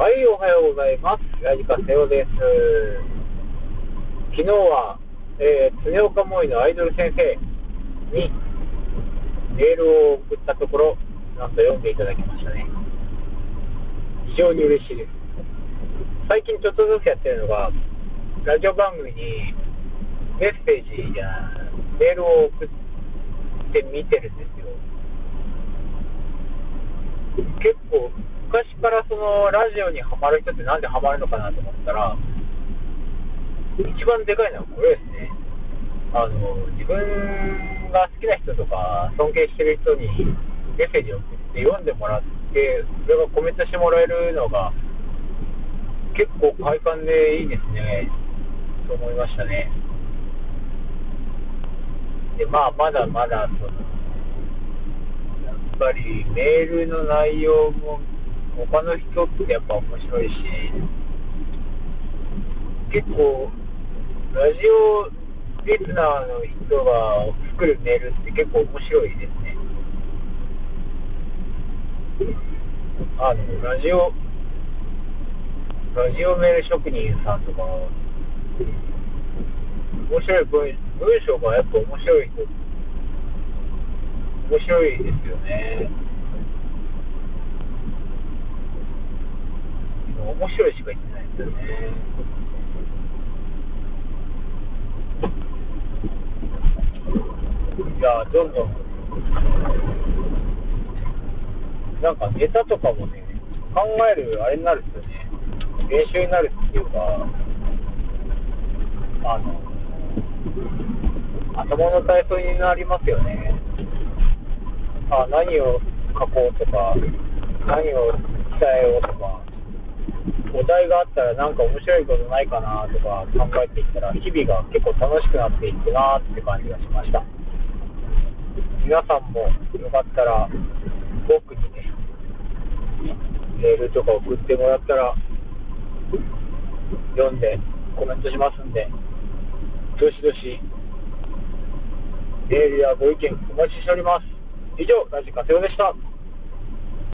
はい、おはようございます。ラジカセオです。昨日は、えー、常岡萌のアイドル先生にメールを送ったところ、なんと読んでいただきましたね。非常に嬉しいです。最近ちょっとずつやってるのが、ラジオ番組にメッセージやメールを送って見てるんですよ。結構昔からそのラジオにハマる人ってなんでハマるのかなと思ったら、一番でかいのはこれですね。あの、自分が好きな人とか、尊敬してる人にメッセージを送って読んでもらって、それがコメントしてもらえるのが、結構快感でいいですね、と思いましたね。で、まあ、まだまだ、その、やっぱりメールの内容も他の人ってやっぱ面白いし、結構、ラジオリスナーの人が作るメールって結構面白いですね。あの、ラジオ、ラジオメール職人さんとか、面白い文文章がやっぱ面白い、面白いですよね。面白いしか言ってないですよね。いや、どんどん、なんかネタとかもね、考えるあれになるんですよね。練習になるっていうか、あの、頭の体操になりますよね。あ、何を書こうとか、何を伝えようとか。題があったらなんか面白いことないかなとか考えていったら日々が結構楽しくなっていくなって感じがしました。皆さんもよかったら僕にねメールとか送ってもらったら読んでコメントしますんでどしどしメールやご意見お待ちしております。以上ラジカセオでした。